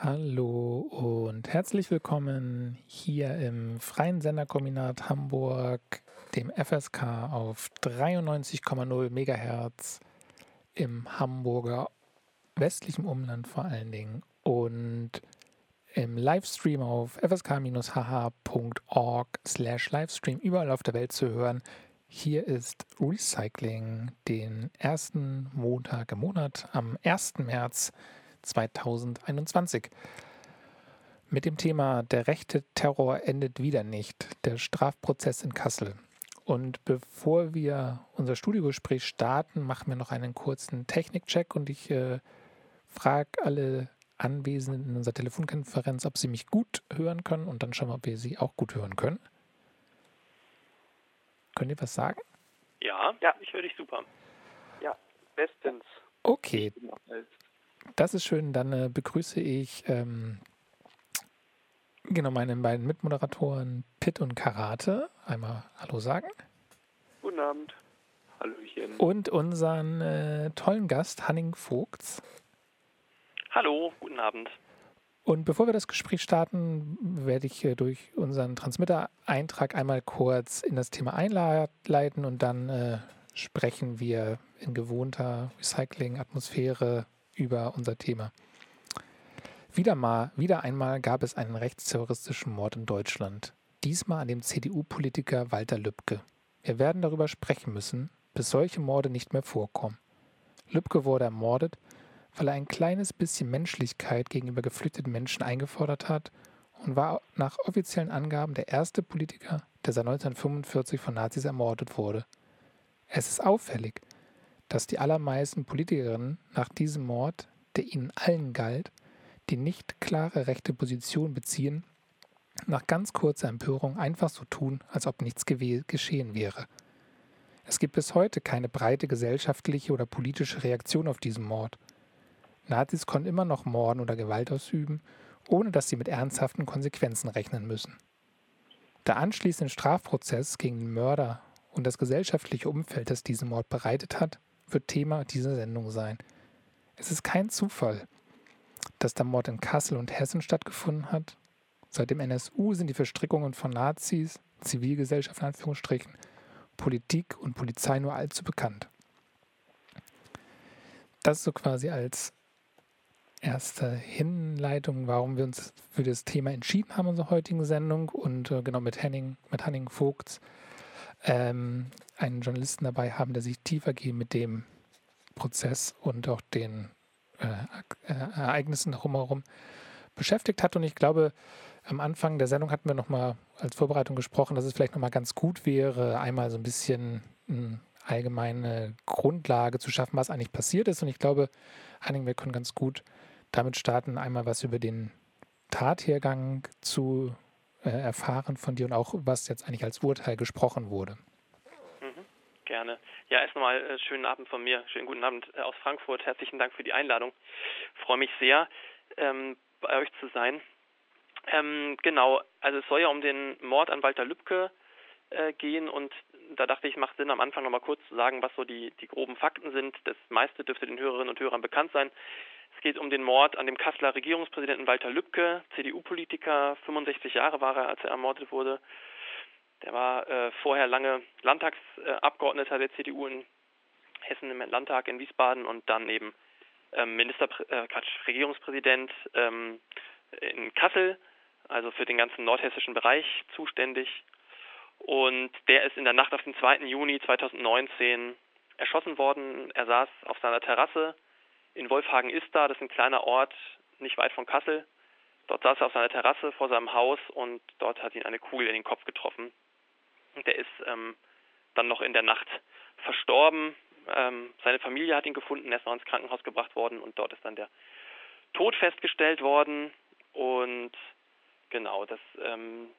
Hallo und herzlich willkommen hier im Freien Senderkombinat Hamburg, dem FSK auf 93,0 MHz im Hamburger westlichen Umland vor allen Dingen und im Livestream auf fsk-hh.org slash Livestream überall auf der Welt zu hören. Hier ist Recycling den ersten Montag im Monat am 1. März 2021. Mit dem Thema Der rechte Terror endet wieder nicht, der Strafprozess in Kassel. Und bevor wir unser Studiogespräch starten, machen wir noch einen kurzen Technikcheck und ich äh, frage alle Anwesenden in unserer Telefonkonferenz, ob sie mich gut hören können und dann schauen wir, ob wir sie auch gut hören können. Könnt ihr was sagen? Ja, ja, ich höre dich super. Ja, bestens. Okay, das ist schön. Dann äh, begrüße ich ähm, genau meine beiden Mitmoderatoren Pitt und Karate. Einmal Hallo sagen. Guten Abend. Hallöchen. Und unseren äh, tollen Gast Hanning Vogts. Hallo, guten Abend. Und bevor wir das Gespräch starten, werde ich äh, durch unseren Transmitter-Eintrag einmal kurz in das Thema einleiten und dann äh, sprechen wir in gewohnter Recycling-Atmosphäre über unser Thema. Wieder mal, wieder einmal gab es einen rechtsterroristischen Mord in Deutschland. Diesmal an dem CDU-Politiker Walter Lübcke. Wir werden darüber sprechen müssen, bis solche Morde nicht mehr vorkommen. Lübcke wurde ermordet, weil er ein kleines bisschen Menschlichkeit gegenüber geflüchteten Menschen eingefordert hat und war nach offiziellen Angaben der erste Politiker, der seit 1945 von Nazis ermordet wurde. Es ist auffällig, dass die allermeisten Politikerinnen nach diesem Mord, der ihnen allen galt, die nicht klare rechte Position beziehen, nach ganz kurzer Empörung einfach so tun, als ob nichts geschehen wäre. Es gibt bis heute keine breite gesellschaftliche oder politische Reaktion auf diesen Mord. Nazis konnten immer noch morden oder Gewalt ausüben, ohne dass sie mit ernsthaften Konsequenzen rechnen müssen. Der anschließende Strafprozess gegen den Mörder und das gesellschaftliche Umfeld, das diesen Mord bereitet hat, wird Thema dieser Sendung sein. Es ist kein Zufall, dass der Mord in Kassel und Hessen stattgefunden hat. Seit dem NSU sind die Verstrickungen von Nazis, Zivilgesellschaft in Anführungsstrichen, Politik und Polizei nur allzu bekannt. Das so quasi als erste Hinleitung, warum wir uns für das Thema entschieden haben in unserer heutigen Sendung und äh, genau mit Henning, mit Henning Vogts ähm, einen Journalisten dabei haben, der sich tiefergehend mit dem Prozess und auch den äh, äh, Ereignissen drumherum beschäftigt hat. Und ich glaube, am Anfang der Sendung hatten wir nochmal als Vorbereitung gesprochen, dass es vielleicht nochmal ganz gut wäre, einmal so ein bisschen eine allgemeine Grundlage zu schaffen, was eigentlich passiert ist. Und ich glaube, einigen wir können ganz gut damit starten, einmal was über den Tathergang zu äh, erfahren von dir und auch was jetzt eigentlich als Urteil gesprochen wurde. Mhm, gerne. Ja, erst nochmal äh, schönen Abend von mir, schönen guten Abend äh, aus Frankfurt. Herzlichen Dank für die Einladung. Ich freue mich sehr, ähm, bei euch zu sein. Ähm, genau, also es soll ja um den Mord an Walter Lübcke äh, gehen und da dachte ich, macht Sinn, am Anfang nochmal kurz zu sagen, was so die, die groben Fakten sind. Das meiste dürfte den Hörerinnen und Hörern bekannt sein. Es geht um den Mord an dem Kasseler Regierungspräsidenten Walter Lübcke, CDU-Politiker, 65 Jahre war er, als er ermordet wurde. Der war äh, vorher lange Landtagsabgeordneter der CDU in Hessen im Landtag in Wiesbaden und dann eben ähm, Minister, äh, Quatsch, Regierungspräsident ähm, in Kassel, also für den ganzen nordhessischen Bereich zuständig. Und der ist in der Nacht auf den 2. Juni 2019 erschossen worden. Er saß auf seiner Terrasse in Wolfhagen ist da, das ist ein kleiner Ort nicht weit von Kassel. Dort saß er auf seiner Terrasse vor seinem Haus und dort hat ihn eine Kugel in den Kopf getroffen. Und der ist ähm, dann noch in der Nacht verstorben. Ähm, seine Familie hat ihn gefunden, er ist noch ins Krankenhaus gebracht worden und dort ist dann der Tod festgestellt worden. Und genau, das ähm,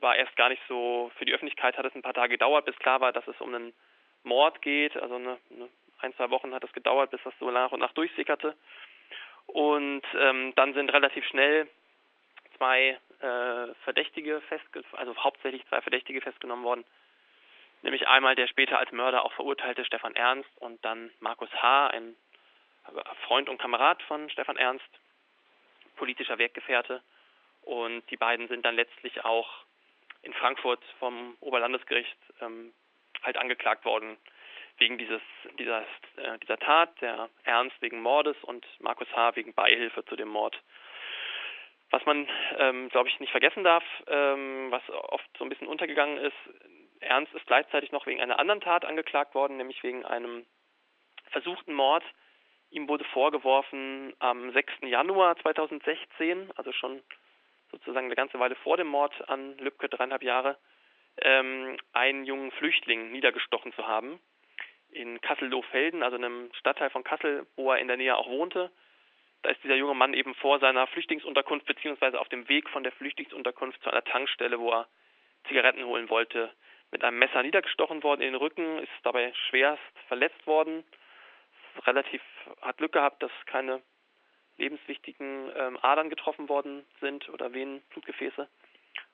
war erst gar nicht so, für die Öffentlichkeit hat es ein paar Tage gedauert, bis klar war, dass es um einen Mord geht, also eine, eine ein, zwei Wochen hat es gedauert, bis das so nach und nach durchsickerte. Und ähm, dann sind relativ schnell zwei äh, Verdächtige festgenommen, also hauptsächlich zwei Verdächtige festgenommen worden. Nämlich einmal der später als Mörder auch verurteilte Stefan Ernst und dann Markus H., ein Freund und Kamerad von Stefan Ernst. politischer Weggefährte. Und die beiden sind dann letztlich auch in Frankfurt vom Oberlandesgericht ähm, halt angeklagt worden wegen dieses, dieser, äh, dieser Tat, der Ernst wegen Mordes und Markus H. wegen Beihilfe zu dem Mord. Was man, ähm, glaube ich, nicht vergessen darf, ähm, was oft so ein bisschen untergegangen ist, Ernst ist gleichzeitig noch wegen einer anderen Tat angeklagt worden, nämlich wegen einem versuchten Mord. Ihm wurde vorgeworfen, am 6. Januar 2016, also schon sozusagen eine ganze Weile vor dem Mord an Lübcke, dreieinhalb Jahre, ähm, einen jungen Flüchtling niedergestochen zu haben in Kassel-Lohfelden, also einem Stadtteil von Kassel, wo er in der Nähe auch wohnte. Da ist dieser junge Mann eben vor seiner Flüchtlingsunterkunft beziehungsweise auf dem Weg von der Flüchtlingsunterkunft zu einer Tankstelle, wo er Zigaretten holen wollte, mit einem Messer niedergestochen worden in den Rücken, ist dabei schwerst verletzt worden. Relativ hat Glück gehabt, dass keine lebenswichtigen ähm, Adern getroffen worden sind oder Venen, Blutgefäße.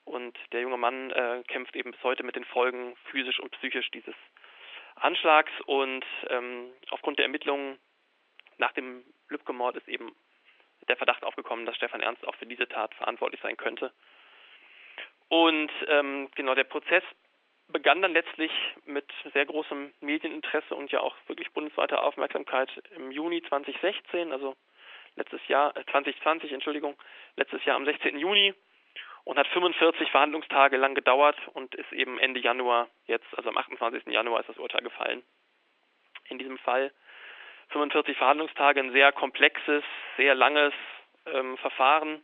Und der junge Mann äh, kämpft eben bis heute mit den Folgen physisch und psychisch dieses Anschlags und ähm, aufgrund der Ermittlungen nach dem Lübcke-Mord ist eben der Verdacht aufgekommen, dass Stefan Ernst auch für diese Tat verantwortlich sein könnte. Und ähm, genau der Prozess begann dann letztlich mit sehr großem Medieninteresse und ja auch wirklich bundesweiter Aufmerksamkeit im Juni 2016, also letztes Jahr, äh 2020, Entschuldigung, letztes Jahr am 16. Juni und hat 45 Verhandlungstage lang gedauert und ist eben Ende Januar jetzt, also am 28. Januar ist das Urteil gefallen. In diesem Fall 45 Verhandlungstage, ein sehr komplexes, sehr langes ähm, Verfahren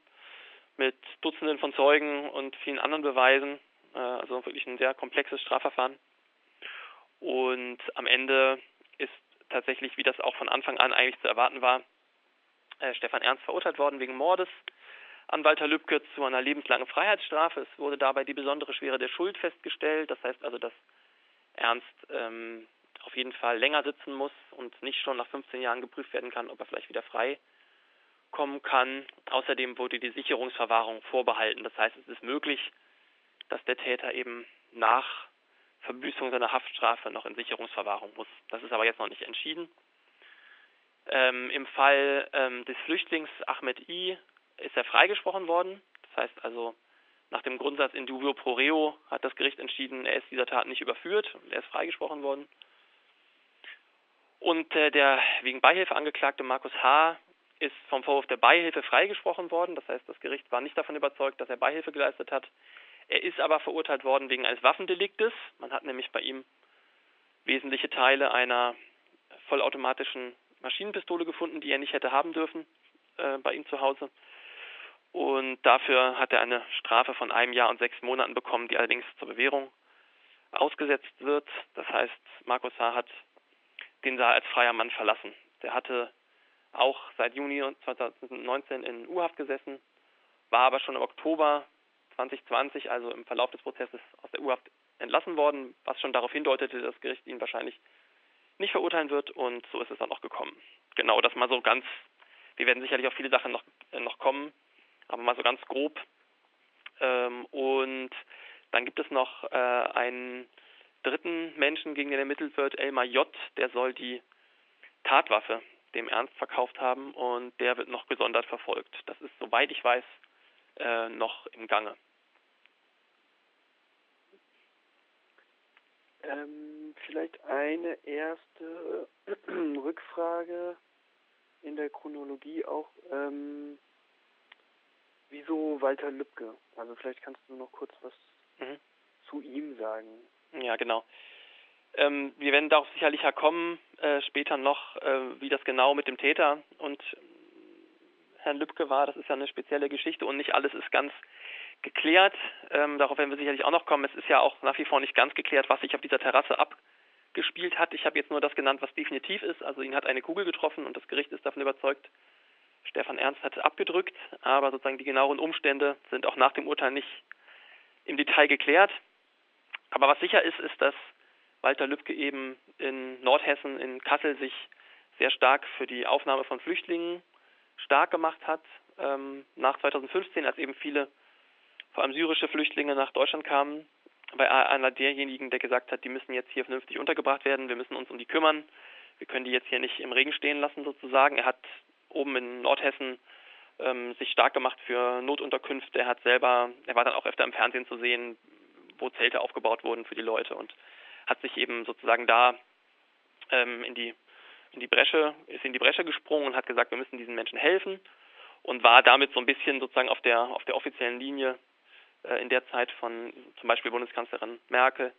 mit Dutzenden von Zeugen und vielen anderen Beweisen, äh, also wirklich ein sehr komplexes Strafverfahren. Und am Ende ist tatsächlich, wie das auch von Anfang an eigentlich zu erwarten war, äh, Stefan Ernst verurteilt worden wegen Mordes an Walter Lübcke zu einer lebenslangen Freiheitsstrafe. Es wurde dabei die besondere Schwere der Schuld festgestellt. Das heißt also, dass Ernst ähm, auf jeden Fall länger sitzen muss und nicht schon nach 15 Jahren geprüft werden kann, ob er vielleicht wieder frei kommen kann. Außerdem wurde die Sicherungsverwahrung vorbehalten. Das heißt, es ist möglich, dass der Täter eben nach Verbüßung seiner Haftstrafe noch in Sicherungsverwahrung muss. Das ist aber jetzt noch nicht entschieden. Ähm, Im Fall ähm, des Flüchtlings Ahmed I ist er freigesprochen worden. Das heißt also, nach dem Grundsatz in dubio pro reo hat das Gericht entschieden, er ist dieser Tat nicht überführt und er ist freigesprochen worden. Und äh, der wegen Beihilfe angeklagte Markus H. ist vom Vorwurf der Beihilfe freigesprochen worden. Das heißt, das Gericht war nicht davon überzeugt, dass er Beihilfe geleistet hat. Er ist aber verurteilt worden wegen eines Waffendeliktes. Man hat nämlich bei ihm wesentliche Teile einer vollautomatischen Maschinenpistole gefunden, die er nicht hätte haben dürfen äh, bei ihm zu Hause. Und dafür hat er eine Strafe von einem Jahr und sechs Monaten bekommen, die allerdings zur Bewährung ausgesetzt wird. Das heißt, Markus H. hat den Saal als freier Mann verlassen. Der hatte auch seit Juni 2019 in U-Haft gesessen, war aber schon im Oktober 2020, also im Verlauf des Prozesses, aus der U-Haft entlassen worden, was schon darauf hindeutete, dass das Gericht ihn wahrscheinlich nicht verurteilen wird und so ist es dann auch gekommen. Genau, das mal so ganz, wir werden sicherlich auf viele Sachen noch, äh, noch kommen, aber mal so ganz grob. Ähm, und dann gibt es noch äh, einen dritten Menschen, gegen den ermittelt wird, Elmar J., der soll die Tatwaffe dem Ernst verkauft haben und der wird noch gesondert verfolgt. Das ist, soweit ich weiß, äh, noch im Gange. Ähm, vielleicht eine erste Rückfrage in der Chronologie auch. Ähm, wieso Walter Lübcke? Also vielleicht kannst du noch kurz was mhm. zu ihm sagen. Ja, genau. Ähm, wir werden darauf sicherlich kommen, äh, später noch, äh, wie das genau mit dem Täter und äh, Herrn Lübcke war. Das ist ja eine spezielle Geschichte und nicht alles ist ganz geklärt. Ähm, darauf werden wir sicherlich auch noch kommen. Es ist ja auch nach wie vor nicht ganz geklärt, was sich auf dieser Terrasse abgespielt hat. Ich habe jetzt nur das genannt, was definitiv ist. Also ihn hat eine Kugel getroffen und das Gericht ist davon überzeugt, Stefan Ernst hat abgedrückt, aber sozusagen die genaueren Umstände sind auch nach dem Urteil nicht im Detail geklärt. Aber was sicher ist, ist, dass Walter Lübcke eben in Nordhessen, in Kassel, sich sehr stark für die Aufnahme von Flüchtlingen stark gemacht hat. Ähm, nach 2015, als eben viele, vor allem syrische Flüchtlinge nach Deutschland kamen, er einer derjenigen, der gesagt hat, die müssen jetzt hier vernünftig untergebracht werden, wir müssen uns um die kümmern, wir können die jetzt hier nicht im Regen stehen lassen sozusagen. Er hat oben in Nordhessen ähm, sich stark gemacht für Notunterkünfte. Er hat selber, er war dann auch öfter im Fernsehen zu sehen, wo Zelte aufgebaut wurden für die Leute und hat sich eben sozusagen da ähm, in die in die Bresche, ist in die Bresche gesprungen und hat gesagt, wir müssen diesen Menschen helfen und war damit so ein bisschen sozusagen auf der auf der offiziellen Linie äh, in der Zeit von zum Beispiel Bundeskanzlerin Merkel.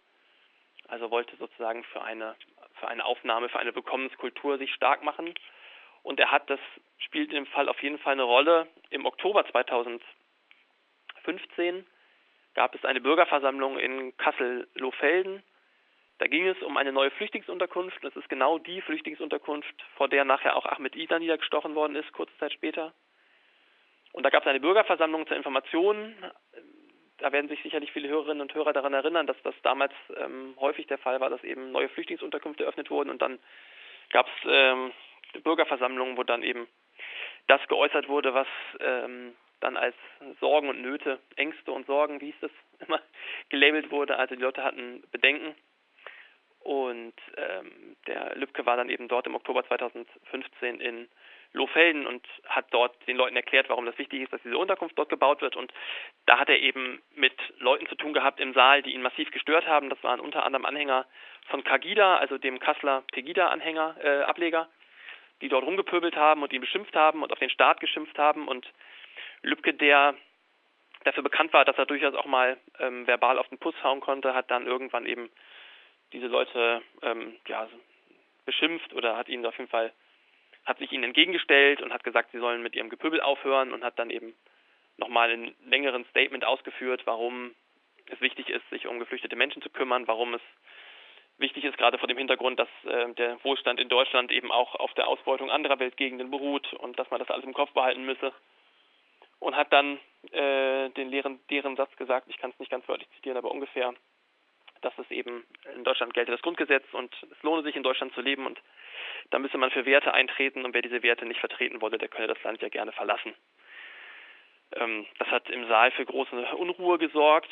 Also wollte sozusagen für eine für eine Aufnahme, für eine Willkommenskultur sich stark machen. Und er hat, das spielt in dem Fall auf jeden Fall eine Rolle. Im Oktober 2015 gab es eine Bürgerversammlung in Kassel-Lohfelden. Da ging es um eine neue Flüchtlingsunterkunft. Das ist genau die Flüchtlingsunterkunft, vor der nachher auch Ahmed Ida niedergestochen worden ist, kurze Zeit später. Und da gab es eine Bürgerversammlung zur Information. Da werden sich sicherlich viele Hörerinnen und Hörer daran erinnern, dass das damals ähm, häufig der Fall war, dass eben neue Flüchtlingsunterkünfte eröffnet wurden und dann gab es ähm, Bürgerversammlungen, wo dann eben das geäußert wurde, was ähm, dann als Sorgen und Nöte, Ängste und Sorgen, wie hieß das immer, gelabelt wurde. Also die Leute hatten Bedenken. Und ähm, der Lübcke war dann eben dort im Oktober 2015 in Lohfelden und hat dort den Leuten erklärt, warum das wichtig ist, dass diese Unterkunft dort gebaut wird. Und da hat er eben mit Leuten zu tun gehabt im Saal, die ihn massiv gestört haben. Das waren unter anderem Anhänger von Kagida, also dem Kasseler Pegida-Anhänger, äh, Ableger, die dort rumgepöbelt haben und ihn beschimpft haben und auf den Staat geschimpft haben. Und Lübcke, der dafür bekannt war, dass er durchaus auch mal ähm, verbal auf den Puss hauen konnte, hat dann irgendwann eben diese Leute ähm, ja, beschimpft oder hat ihnen auf jeden Fall hat sich ihnen entgegengestellt und hat gesagt, sie sollen mit ihrem Gepöbel aufhören und hat dann eben nochmal in längeren Statement ausgeführt, warum es wichtig ist, sich um geflüchtete Menschen zu kümmern, warum es wichtig ist, gerade vor dem Hintergrund, dass äh, der Wohlstand in Deutschland eben auch auf der Ausbeutung anderer Weltgegenden beruht und dass man das alles im Kopf behalten müsse. Und hat dann äh, den leeren, deren Satz gesagt, ich kann es nicht ganz wörtlich zitieren, aber ungefähr, dass es eben in Deutschland gelte das Grundgesetz und es lohne sich in Deutschland zu leben und da müsse man für Werte eintreten und wer diese Werte nicht vertreten wolle, der könne das Land ja gerne verlassen. Ähm, das hat im Saal für große Unruhe gesorgt.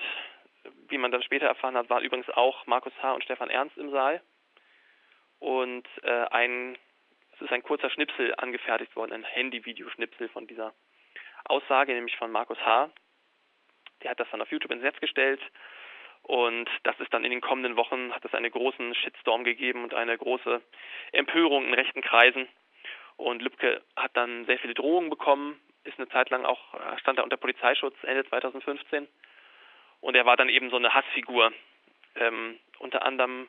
Wie man dann später erfahren hat, waren übrigens auch Markus H. und Stefan Ernst im Saal. Und äh, ein, es ist ein kurzer Schnipsel angefertigt worden, ein Handy-Videoschnipsel von dieser Aussage, nämlich von Markus H. Der hat das dann auf YouTube ins Netz gestellt und das ist dann in den kommenden Wochen, hat es einen großen Shitstorm gegeben und eine große Empörung in rechten Kreisen. Und Lübcke hat dann sehr viele Drohungen bekommen, ist eine Zeit lang auch, äh, stand er unter Polizeischutz Ende 2015. Und er war dann eben so eine Hassfigur. Ähm, unter anderem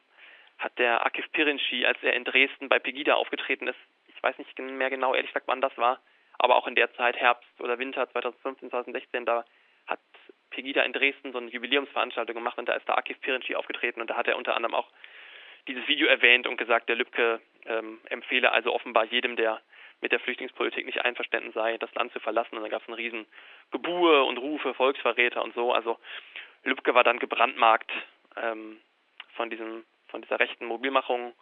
hat der Akif Pirinci, als er in Dresden bei Pegida aufgetreten ist, ich weiß nicht mehr genau, ehrlich gesagt, wann das war, aber auch in der Zeit, Herbst oder Winter 2015, 2016, da hat Pegida in Dresden so eine Jubiläumsveranstaltung gemacht und da ist der Akif Pirinci aufgetreten und da hat er unter anderem auch dieses Video erwähnt und gesagt, der Lübcke ähm, empfehle also offenbar jedem, der mit der Flüchtlingspolitik nicht einverstanden sei, das Land zu verlassen. Und dann gab es einen riesen Gebur und Rufe, Volksverräter und so. Also Lübcke war dann gebrandmarkt ähm, von diesem, von dieser rechten Mobilmachung,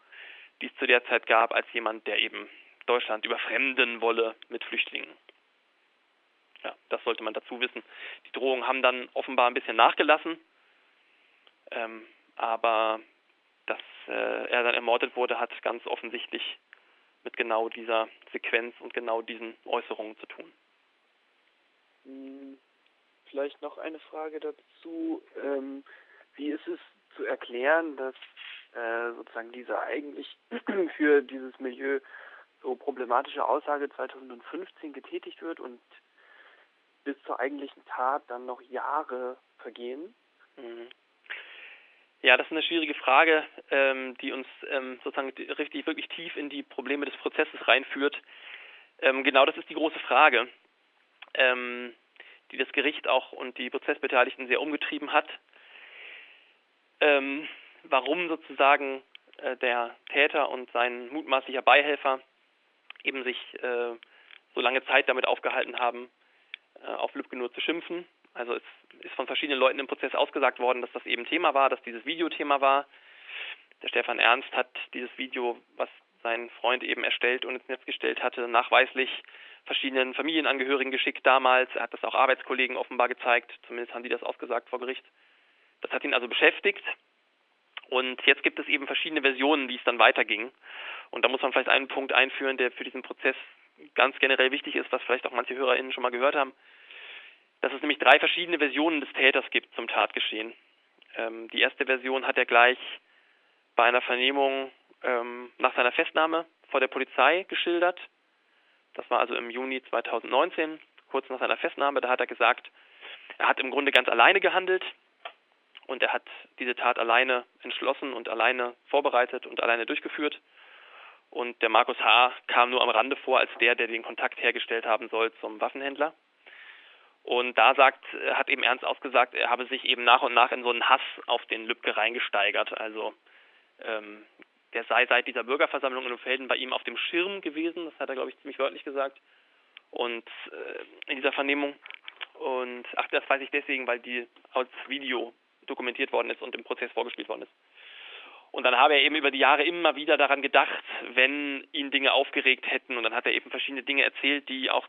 die es zu der Zeit gab, als jemand, der eben Deutschland überfremden wolle mit Flüchtlingen. Ja, das sollte man dazu wissen. Die Drohungen haben dann offenbar ein bisschen nachgelassen, ähm, aber dass äh, er dann ermordet wurde, hat ganz offensichtlich mit genau dieser Sequenz und genau diesen Äußerungen zu tun. Hm, vielleicht noch eine Frage dazu. Ähm, wie ist es zu erklären, dass äh, sozusagen diese eigentlich für dieses Milieu so problematische Aussage 2015 getätigt wird und bis zur eigentlichen Tat dann noch Jahre vergehen? Mhm. Ja, das ist eine schwierige Frage, ähm, die uns ähm, sozusagen richtig wirklich tief in die Probleme des Prozesses reinführt. Ähm, genau das ist die große Frage, ähm, die das Gericht auch und die Prozessbeteiligten sehr umgetrieben hat. Ähm, warum sozusagen äh, der Täter und sein mutmaßlicher Beihelfer eben sich äh, so lange Zeit damit aufgehalten haben, äh, auf Lübcke nur zu schimpfen. Also es ist von verschiedenen Leuten im Prozess ausgesagt worden, dass das eben Thema war, dass dieses Video Thema war. Der Stefan Ernst hat dieses Video, was sein Freund eben erstellt und ins Netz gestellt hatte, nachweislich verschiedenen Familienangehörigen geschickt damals. Er hat das auch Arbeitskollegen offenbar gezeigt, zumindest haben die das ausgesagt vor Gericht. Das hat ihn also beschäftigt. Und jetzt gibt es eben verschiedene Versionen, wie es dann weiterging. Und da muss man vielleicht einen Punkt einführen, der für diesen Prozess ganz generell wichtig ist, was vielleicht auch manche HörerInnen schon mal gehört haben, dass es nämlich drei verschiedene Versionen des Täters gibt zum Tatgeschehen. Ähm, die erste Version hat er gleich bei einer Vernehmung ähm, nach seiner Festnahme vor der Polizei geschildert. Das war also im Juni 2019, kurz nach seiner Festnahme. Da hat er gesagt, er hat im Grunde ganz alleine gehandelt und er hat diese Tat alleine entschlossen und alleine vorbereitet und alleine durchgeführt. Und der Markus H. kam nur am Rande vor als der, der den Kontakt hergestellt haben soll zum Waffenhändler. Und da sagt, hat eben Ernst ausgesagt, er habe sich eben nach und nach in so einen Hass auf den Lübcke reingesteigert. Also ähm, der sei seit dieser Bürgerversammlung in Felden bei ihm auf dem Schirm gewesen, das hat er, glaube ich, ziemlich wörtlich gesagt. Und äh, in dieser Vernehmung. Und ach, das weiß ich deswegen, weil die als Video dokumentiert worden ist und im Prozess vorgespielt worden ist. Und dann habe er eben über die Jahre immer wieder daran gedacht, wenn ihn Dinge aufgeregt hätten. Und dann hat er eben verschiedene Dinge erzählt, die auch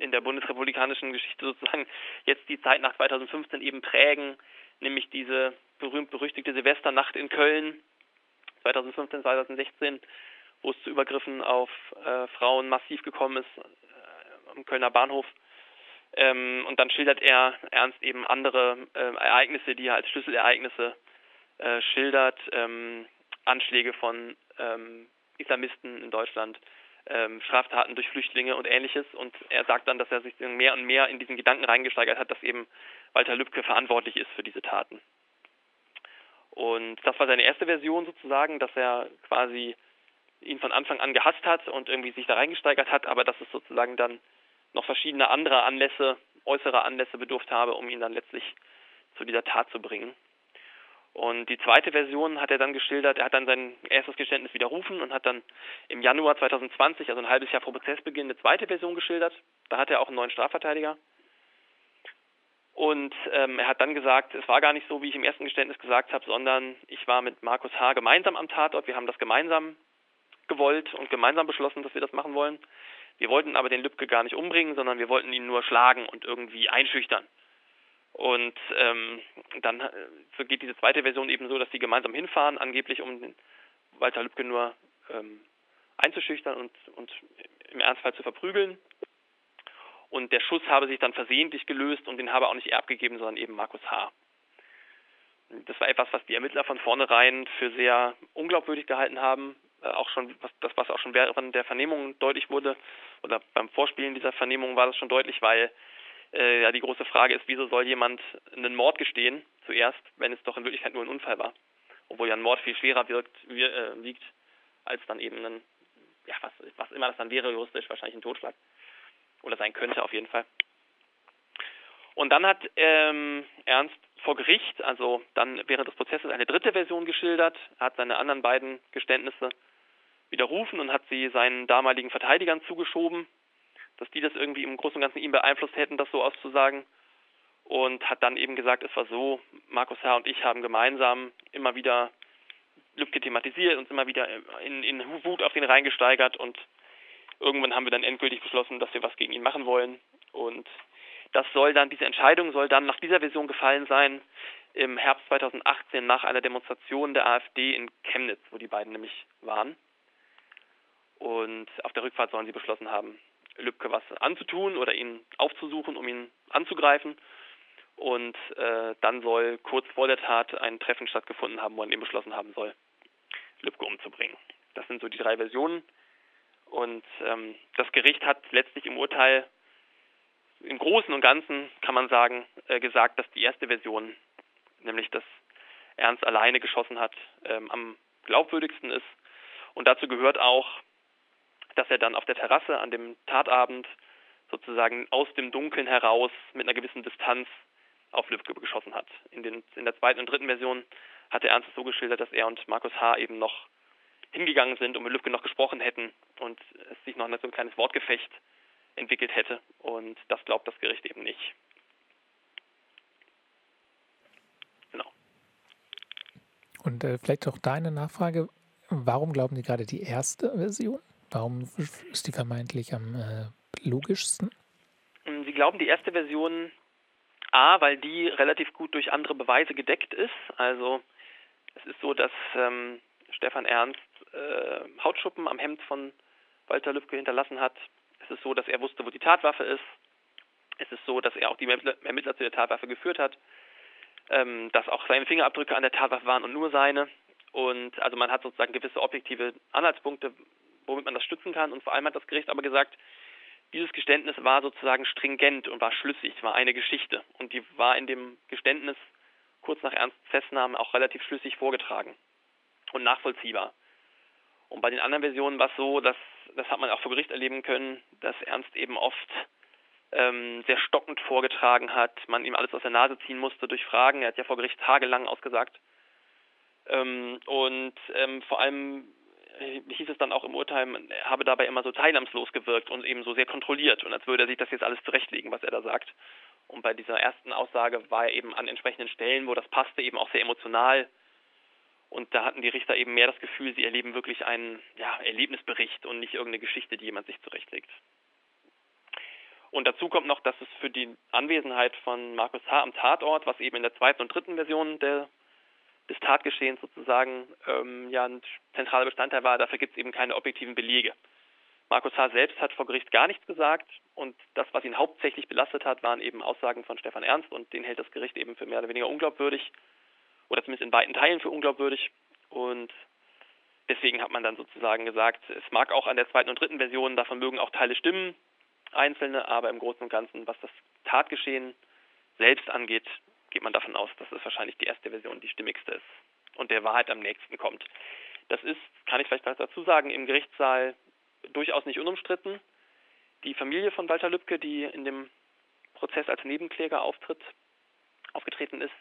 in der bundesrepublikanischen Geschichte sozusagen jetzt die Zeit nach 2015 eben prägen, nämlich diese berühmt-berüchtigte Silvesternacht in Köln 2015, 2016, wo es zu Übergriffen auf äh, Frauen massiv gekommen ist äh, am Kölner Bahnhof. Ähm, und dann schildert er ernst eben andere äh, Ereignisse, die er als Schlüsselereignisse äh, schildert, ähm, Anschläge von ähm, Islamisten in Deutschland, ähm, Straftaten durch Flüchtlinge und ähnliches. Und er sagt dann, dass er sich mehr und mehr in diesen Gedanken reingesteigert hat, dass eben Walter Lübcke verantwortlich ist für diese Taten. Und das war seine erste Version sozusagen, dass er quasi ihn von Anfang an gehasst hat und irgendwie sich da reingesteigert hat, aber dass es sozusagen dann noch verschiedene andere Anlässe, äußere Anlässe bedurft habe, um ihn dann letztlich zu dieser Tat zu bringen. Und die zweite Version hat er dann geschildert, er hat dann sein erstes Geständnis widerrufen und hat dann im Januar 2020, also ein halbes Jahr vor Prozessbeginn, eine zweite Version geschildert. Da hat er auch einen neuen Strafverteidiger. Und ähm, er hat dann gesagt, es war gar nicht so, wie ich im ersten Geständnis gesagt habe, sondern ich war mit Markus H. gemeinsam am Tatort. Wir haben das gemeinsam gewollt und gemeinsam beschlossen, dass wir das machen wollen. Wir wollten aber den Lübcke gar nicht umbringen, sondern wir wollten ihn nur schlagen und irgendwie einschüchtern. Und ähm, dann äh, so geht diese zweite Version eben so, dass sie gemeinsam hinfahren, angeblich um Walter Lübcke nur ähm, einzuschüchtern und, und im Ernstfall zu verprügeln. Und der Schuss habe sich dann versehentlich gelöst und den habe auch nicht er abgegeben, sondern eben Markus H. Das war etwas, was die Ermittler von vornherein für sehr unglaubwürdig gehalten haben. Äh, auch schon, was, das, was auch schon während der Vernehmung deutlich wurde, oder beim Vorspielen dieser Vernehmung war das schon deutlich, weil äh, ja die große Frage ist, wieso soll jemand einen Mord gestehen zuerst, wenn es doch in Wirklichkeit nur ein Unfall war, obwohl ja ein Mord viel schwerer wirkt, wir, äh, wiegt als dann eben ein, ja was, was immer das dann wäre juristisch wahrscheinlich ein Totschlag. Oder sein könnte auf jeden Fall. Und dann hat ähm, Ernst vor Gericht, also dann während des Prozesses, eine dritte Version geschildert, hat seine anderen beiden Geständnisse widerrufen und hat sie seinen damaligen Verteidigern zugeschoben, dass die das irgendwie im Großen und Ganzen ihn beeinflusst hätten, das so auszusagen. Und hat dann eben gesagt, es war so, Markus Herr und ich haben gemeinsam immer wieder Lübcke thematisiert, uns immer wieder in, in Wut auf den reingesteigert und irgendwann haben wir dann endgültig beschlossen, dass wir was gegen ihn machen wollen. Und das soll dann, diese Entscheidung soll dann nach dieser Version gefallen sein im Herbst 2018 nach einer Demonstration der AfD in Chemnitz, wo die beiden nämlich waren. Und auf der Rückfahrt sollen sie beschlossen haben, Lübcke was anzutun oder ihn aufzusuchen, um ihn anzugreifen. Und äh, dann soll kurz vor der Tat ein Treffen stattgefunden haben, wo man eben beschlossen haben soll, Lübcke umzubringen. Das sind so die drei Versionen. Und ähm, das Gericht hat letztlich im Urteil im Großen und Ganzen, kann man sagen, äh, gesagt, dass die erste Version, nämlich dass Ernst alleine geschossen hat, ähm, am glaubwürdigsten ist. Und dazu gehört auch, dass er dann auf der Terrasse an dem Tatabend sozusagen aus dem Dunkeln heraus mit einer gewissen Distanz auf Lübcke geschossen hat. In, den, in der zweiten und dritten Version hat der Ernst es so geschildert, dass er und Markus H. eben noch hingegangen sind und mit Lübcke noch gesprochen hätten und es sich noch so ein kleines Wortgefecht entwickelt hätte. Und das glaubt das Gericht eben nicht. Genau. Und äh, vielleicht auch deine Nachfrage, warum glauben die gerade die erste Version? Warum ist die vermeintlich am äh, logischsten? Ähm, sie glauben die erste Version A, weil die relativ gut durch andere Beweise gedeckt ist. Also es ist so, dass ähm, Stefan Ernst äh, Hautschuppen am Hemd von Walter Lübcke hinterlassen hat. Es ist so, dass er wusste, wo die Tatwaffe ist. Es ist so, dass er auch die Ermittler zu der Tatwaffe geführt hat. Ähm, dass auch seine Fingerabdrücke an der Tatwaffe waren und nur seine. Und also man hat sozusagen gewisse objektive Anhaltspunkte, womit man das stützen kann. Und vor allem hat das Gericht aber gesagt, dieses Geständnis war sozusagen stringent und war schlüssig, war eine Geschichte. Und die war in dem Geständnis kurz nach Ernsts Festnahme auch relativ schlüssig vorgetragen und nachvollziehbar. Und bei den anderen Versionen war es so, dass, das hat man auch vor Gericht erleben können, dass Ernst eben oft ähm, sehr stockend vorgetragen hat, man ihm alles aus der Nase ziehen musste durch Fragen. Er hat ja vor Gericht tagelang ausgesagt. Ähm, und ähm, vor allem hieß es dann auch im Urteil, er habe dabei immer so teilnahmslos gewirkt und eben so sehr kontrolliert und als würde er sich das jetzt alles zurechtlegen, was er da sagt. Und bei dieser ersten Aussage war er eben an entsprechenden Stellen, wo das passte, eben auch sehr emotional. Und da hatten die Richter eben mehr das Gefühl, sie erleben wirklich einen ja, Erlebnisbericht und nicht irgendeine Geschichte, die jemand sich zurechtlegt. Und dazu kommt noch, dass es für die Anwesenheit von Markus H. am Tatort, was eben in der zweiten und dritten Version der, des Tatgeschehens sozusagen ähm, ja ein zentraler Bestandteil war, dafür gibt es eben keine objektiven Belege. Markus H. selbst hat vor Gericht gar nichts gesagt und das, was ihn hauptsächlich belastet hat, waren eben Aussagen von Stefan Ernst und den hält das Gericht eben für mehr oder weniger unglaubwürdig oder zumindest in weiten Teilen für unglaubwürdig und deswegen hat man dann sozusagen gesagt, es mag auch an der zweiten und dritten Version, davon mögen auch Teile stimmen, einzelne, aber im Großen und Ganzen, was das Tatgeschehen selbst angeht, geht man davon aus, dass es wahrscheinlich die erste Version die stimmigste ist und der Wahrheit am nächsten kommt. Das ist, kann ich vielleicht dazu sagen, im Gerichtssaal durchaus nicht unumstritten. Die Familie von Walter Lübcke, die in dem Prozess als Nebenkläger auftritt, aufgetreten ist,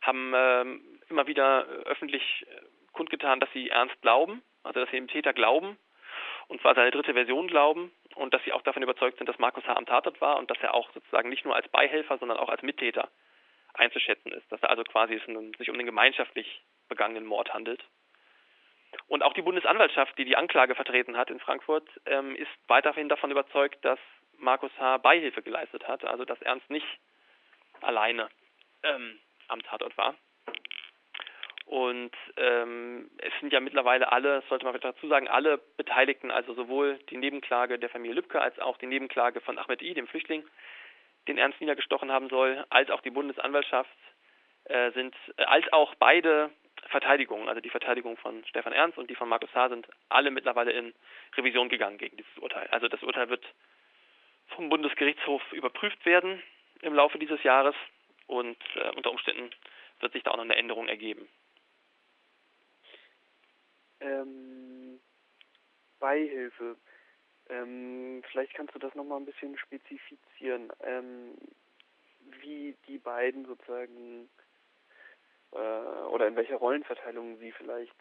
haben äh, immer wieder öffentlich äh, kundgetan, dass sie ernst glauben, also dass sie dem Täter glauben, und zwar seine dritte Version glauben und dass sie auch davon überzeugt sind, dass Markus H. am Tatort war und dass er auch sozusagen nicht nur als Beihelfer, sondern auch als Mittäter einzuschätzen ist, dass er also quasi sich um den gemeinschaftlich begangenen Mord handelt. Und auch die Bundesanwaltschaft, die die Anklage vertreten hat in Frankfurt, ähm, ist weiterhin davon überzeugt, dass Markus H. Beihilfe geleistet hat, also dass Ernst nicht alleine ähm, am Tatort war. Und ähm, es sind ja mittlerweile alle, sollte man dazu sagen, alle Beteiligten, also sowohl die Nebenklage der Familie Lübcke als auch die Nebenklage von Ahmed I, dem Flüchtling, den Ernst niedergestochen haben soll, als auch die Bundesanwaltschaft äh, sind, äh, als auch beide Verteidigungen, also die Verteidigung von Stefan Ernst und die von Markus H. sind alle mittlerweile in Revision gegangen gegen dieses Urteil. Also das Urteil wird vom Bundesgerichtshof überprüft werden im Laufe dieses Jahres und äh, unter Umständen wird sich da auch noch eine Änderung ergeben. Ähm, Beihilfe. Ähm, vielleicht kannst du das nochmal ein bisschen spezifizieren, ähm, wie die beiden sozusagen äh, oder in welcher Rollenverteilung sie vielleicht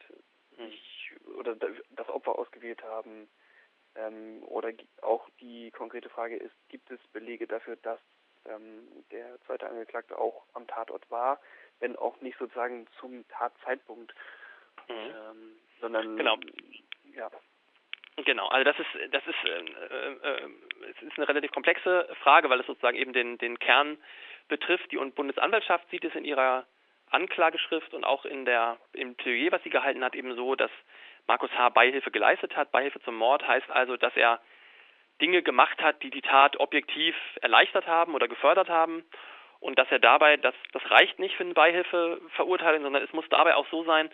hm. sich oder das Opfer ausgewählt haben. Ähm, oder auch die konkrete Frage ist, gibt es Belege dafür, dass ähm, der zweite Angeklagte auch am Tatort war, wenn auch nicht sozusagen zum Tatzeitpunkt, mhm. ähm, sondern genau. ja. Genau, also das ist das ist äh, äh, es ist eine relativ komplexe Frage, weil es sozusagen eben den den Kern betrifft. Die Bundesanwaltschaft sieht es in ihrer Anklageschrift und auch in der im Plädoyer, was sie gehalten hat, eben so, dass Markus H. Beihilfe geleistet hat. Beihilfe zum Mord heißt also, dass er Dinge gemacht hat, die die Tat objektiv erleichtert haben oder gefördert haben und dass er dabei, das, das reicht nicht für eine Beihilfeverurteilung, sondern es muss dabei auch so sein,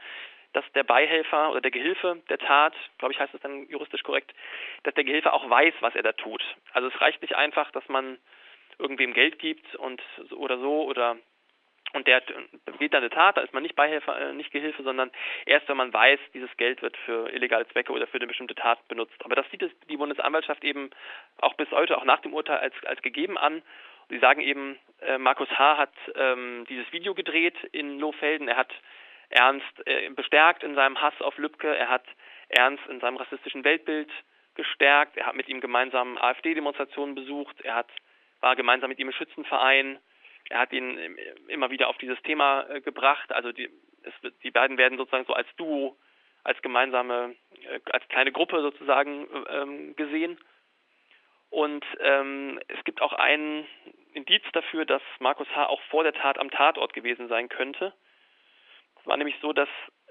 dass der Beihelfer oder der Gehilfe der Tat, glaube ich heißt es dann juristisch korrekt, dass der Gehilfe auch weiß, was er da tut. Also es reicht nicht einfach, dass man irgendwem Geld gibt und oder so oder und der begeht dann eine Tat, da ist man nicht Beihilfe, äh, nicht Gehilfe, sondern erst wenn man weiß, dieses Geld wird für illegale Zwecke oder für eine bestimmte Tat benutzt. Aber das sieht die Bundesanwaltschaft eben auch bis heute, auch nach dem Urteil als, als gegeben an. Sie sagen eben, äh, Markus H. hat ähm, dieses Video gedreht in Lohfelden, er hat Ernst äh, bestärkt in seinem Hass auf Lübcke, er hat Ernst in seinem rassistischen Weltbild gestärkt, er hat mit ihm gemeinsam AfD-Demonstrationen besucht, er hat, war gemeinsam mit ihm im Schützenverein, er hat ihn immer wieder auf dieses Thema äh, gebracht, also die, es, die beiden werden sozusagen so als Duo, als gemeinsame, äh, als kleine Gruppe sozusagen ähm, gesehen. Und ähm, es gibt auch ein Indiz dafür, dass Markus H. auch vor der Tat am Tatort gewesen sein könnte war nämlich so, dass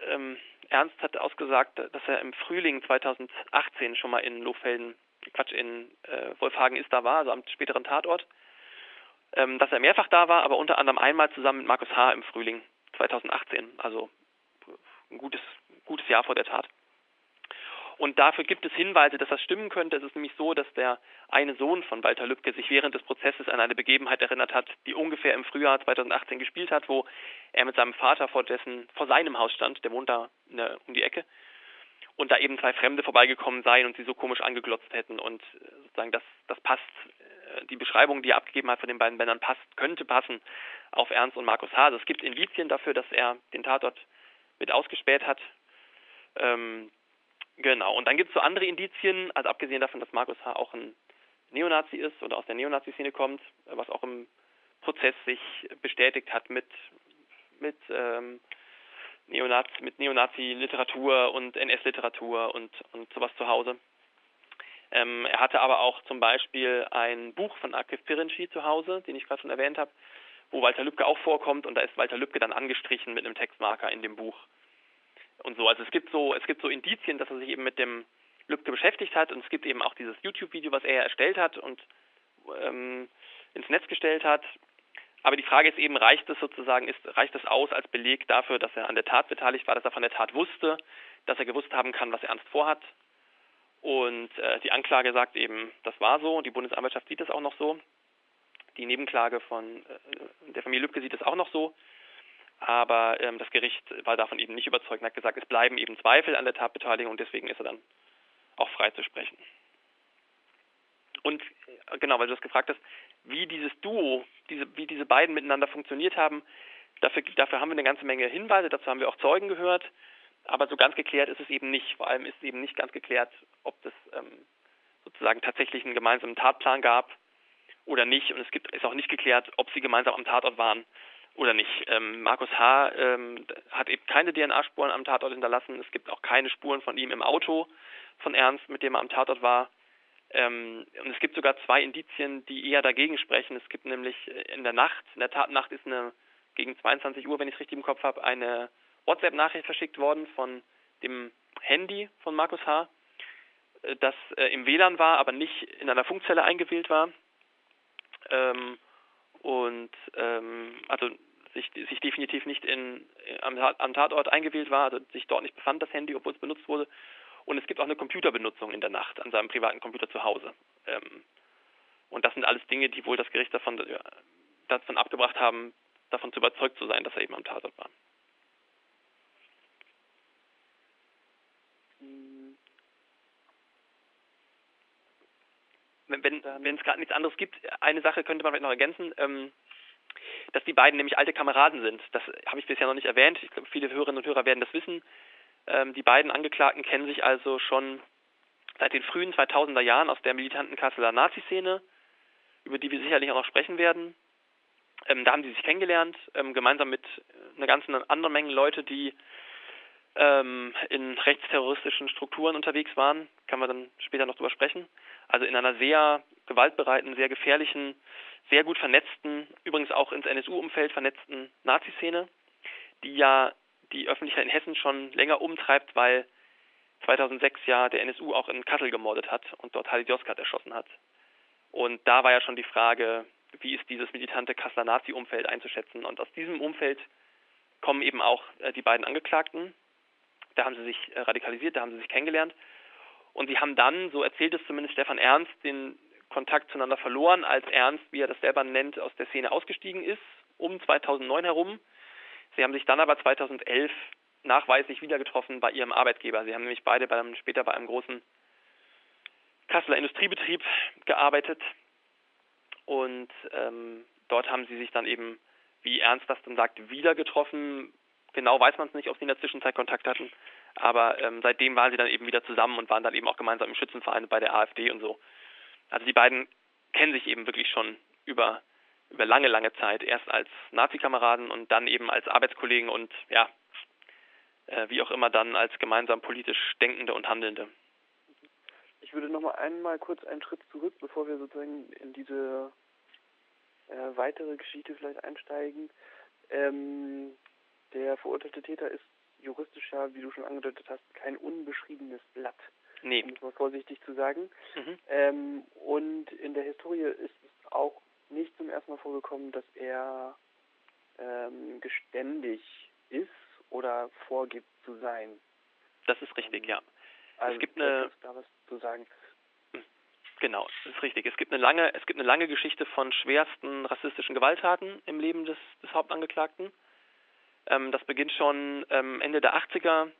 ähm, Ernst hat ausgesagt, dass er im Frühling 2018 schon mal in Lohfelden Quatsch, in äh, Wolfhagen ist da war, also am späteren Tatort, ähm, dass er mehrfach da war, aber unter anderem einmal zusammen mit Markus H. im Frühling 2018, also ein gutes, gutes Jahr vor der Tat. Und dafür gibt es Hinweise, dass das stimmen könnte. Es ist nämlich so, dass der eine Sohn von Walter Lübcke sich während des Prozesses an eine Begebenheit erinnert hat, die ungefähr im Frühjahr 2018 gespielt hat, wo er mit seinem Vater vor dessen, vor seinem Haus stand, der wohnt da der, um die Ecke, und da eben zwei Fremde vorbeigekommen seien und sie so komisch angeglotzt hätten und äh, sozusagen das, das passt, äh, die Beschreibung, die er abgegeben hat von den beiden Männern passt, könnte passen auf Ernst und Markus H. Also es gibt Indizien dafür, dass er den Tatort mit ausgespäht hat. Ähm, Genau, und dann gibt es so andere Indizien, also abgesehen davon, dass Markus H. auch ein Neonazi ist oder aus der Neonazi-Szene kommt, was auch im Prozess sich bestätigt hat mit, mit, ähm, Neonazi, mit Neonazi-Literatur und NS-Literatur und, und sowas zu Hause. Ähm, er hatte aber auch zum Beispiel ein Buch von Akif Pirinci zu Hause, den ich gerade schon erwähnt habe, wo Walter Lübcke auch vorkommt und da ist Walter Lübcke dann angestrichen mit einem Textmarker in dem Buch und so. Also es gibt so, es gibt so Indizien, dass er sich eben mit dem Lübcke beschäftigt hat und es gibt eben auch dieses YouTube-Video, was er erstellt hat und ähm, ins Netz gestellt hat. Aber die Frage ist eben, reicht es sozusagen, ist, reicht es aus als Beleg dafür, dass er an der Tat beteiligt war, dass er von der Tat wusste, dass er gewusst haben kann, was er ernst vorhat? Und äh, die Anklage sagt eben, das war so die Bundesanwaltschaft sieht es auch noch so. Die Nebenklage von äh, der Familie Lübcke sieht es auch noch so. Aber ähm, das Gericht war davon eben nicht überzeugt und hat gesagt, es bleiben eben Zweifel an der Tatbeteiligung und deswegen ist er dann auch frei zu sprechen. Und äh, genau, weil du das gefragt hast, wie dieses Duo, diese, wie diese beiden miteinander funktioniert haben, dafür, dafür haben wir eine ganze Menge Hinweise, dazu haben wir auch Zeugen gehört, aber so ganz geklärt ist es eben nicht. Vor allem ist eben nicht ganz geklärt, ob es ähm, sozusagen tatsächlich einen gemeinsamen Tatplan gab oder nicht. Und es gibt, ist auch nicht geklärt, ob sie gemeinsam am Tatort waren oder nicht. Ähm, Markus H. Ähm, hat eben keine DNA-Spuren am Tatort hinterlassen. Es gibt auch keine Spuren von ihm im Auto von Ernst, mit dem er am Tatort war. Ähm, und es gibt sogar zwei Indizien, die eher dagegen sprechen. Es gibt nämlich in der Nacht, in der Tatnacht ist eine gegen 22 Uhr, wenn ich es richtig im Kopf habe, eine WhatsApp-Nachricht verschickt worden von dem Handy von Markus H., äh, das äh, im WLAN war, aber nicht in einer Funkzelle eingewählt war. Ähm, und ähm, also sich, sich definitiv nicht in, am, am Tatort eingewählt war, also sich dort nicht befand, das Handy, obwohl es benutzt wurde. Und es gibt auch eine Computerbenutzung in der Nacht an seinem privaten Computer zu Hause. Ähm, und das sind alles Dinge, die wohl das Gericht davon, ja, davon abgebracht haben, davon zu überzeugt zu sein, dass er eben am Tatort war. wenn es gerade nichts anderes gibt, eine Sache könnte man vielleicht noch ergänzen, ähm, dass die beiden nämlich alte Kameraden sind. Das habe ich bisher noch nicht erwähnt. Ich glaube, viele Hörerinnen und Hörer werden das wissen. Ähm, die beiden Angeklagten kennen sich also schon seit den frühen 2000er Jahren aus der militanten Kasseler Nazi-Szene, über die wir sicherlich auch noch sprechen werden. Ähm, da haben sie sich kennengelernt, ähm, gemeinsam mit einer ganzen anderen Menge Leute, die ähm, in rechtsterroristischen Strukturen unterwegs waren. Kann man dann später noch drüber sprechen. Also in einer sehr gewaltbereiten, sehr gefährlichen, sehr gut vernetzten, übrigens auch ins NSU-Umfeld vernetzten Nazi-Szene, die ja die Öffentlichkeit in Hessen schon länger umtreibt, weil 2006 ja der NSU auch in Kassel gemordet hat und dort Halid Yozgat erschossen hat. Und da war ja schon die Frage, wie ist dieses militante Kasseler Nazi-Umfeld einzuschätzen. Und aus diesem Umfeld kommen eben auch äh, die beiden Angeklagten. Da haben sie sich äh, radikalisiert, da haben sie sich kennengelernt. Und sie haben dann, so erzählt es zumindest Stefan Ernst, den Kontakt zueinander verloren, als Ernst, wie er das selber nennt, aus der Szene ausgestiegen ist, um 2009 herum. Sie haben sich dann aber 2011 nachweislich wieder getroffen bei ihrem Arbeitgeber. Sie haben nämlich beide bei einem, später bei einem großen Kasseler Industriebetrieb gearbeitet und ähm, dort haben sie sich dann eben, wie Ernst das dann sagt, wieder getroffen. Genau weiß man es nicht, ob sie in der Zwischenzeit Kontakt hatten. Aber ähm, seitdem waren sie dann eben wieder zusammen und waren dann eben auch gemeinsam im Schützenverein bei der AfD und so. Also die beiden kennen sich eben wirklich schon über, über lange, lange Zeit. Erst als Nazi-Kameraden und dann eben als Arbeitskollegen und ja, äh, wie auch immer dann als gemeinsam politisch Denkende und Handelnde. Ich würde noch mal einmal kurz einen Schritt zurück, bevor wir sozusagen in diese äh, weitere Geschichte vielleicht einsteigen. Ähm, der verurteilte Täter ist juristisch ja, wie du schon angedeutet hast, kein unbeschriebenes Blatt. Nee. Um es mal vorsichtig zu sagen. Mhm. Ähm, und in der Historie ist es auch nicht zum ersten Mal vorgekommen, dass er ähm, geständig ist oder vorgibt zu sein. Das ist richtig, ja. Also es gibt eine. Da was zu sagen. Genau, das ist richtig. Es gibt eine lange, es gibt eine lange Geschichte von schwersten rassistischen Gewalttaten im Leben des, des Hauptangeklagten. Ähm, das beginnt schon ähm, Ende der 80er,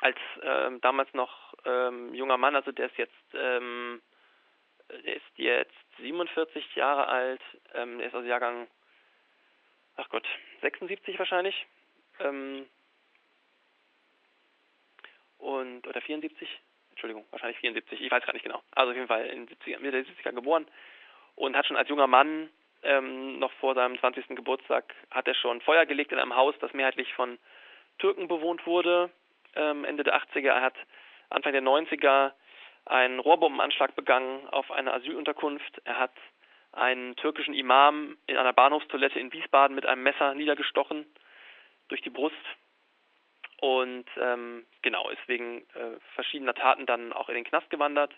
als ähm, damals noch ähm, junger Mann, also der ist jetzt, ähm, der ist jetzt 47 Jahre alt, ähm, der ist aus Jahrgang, ach Gott, 76 wahrscheinlich. Ähm, und, oder 74, Entschuldigung, wahrscheinlich 74, ich weiß gar nicht genau. Also auf jeden Fall in 70, Mitte der 70er geboren und hat schon als junger Mann ähm, noch vor seinem 20. Geburtstag hat er schon Feuer gelegt in einem Haus, das mehrheitlich von Türken bewohnt wurde. Ähm, Ende der 80er, er hat Anfang der 90er einen Rohrbombenanschlag begangen auf eine Asylunterkunft. Er hat einen türkischen Imam in einer Bahnhofstoilette in Wiesbaden mit einem Messer niedergestochen durch die Brust und ähm, genau, ist wegen äh, verschiedener Taten dann auch in den Knast gewandert,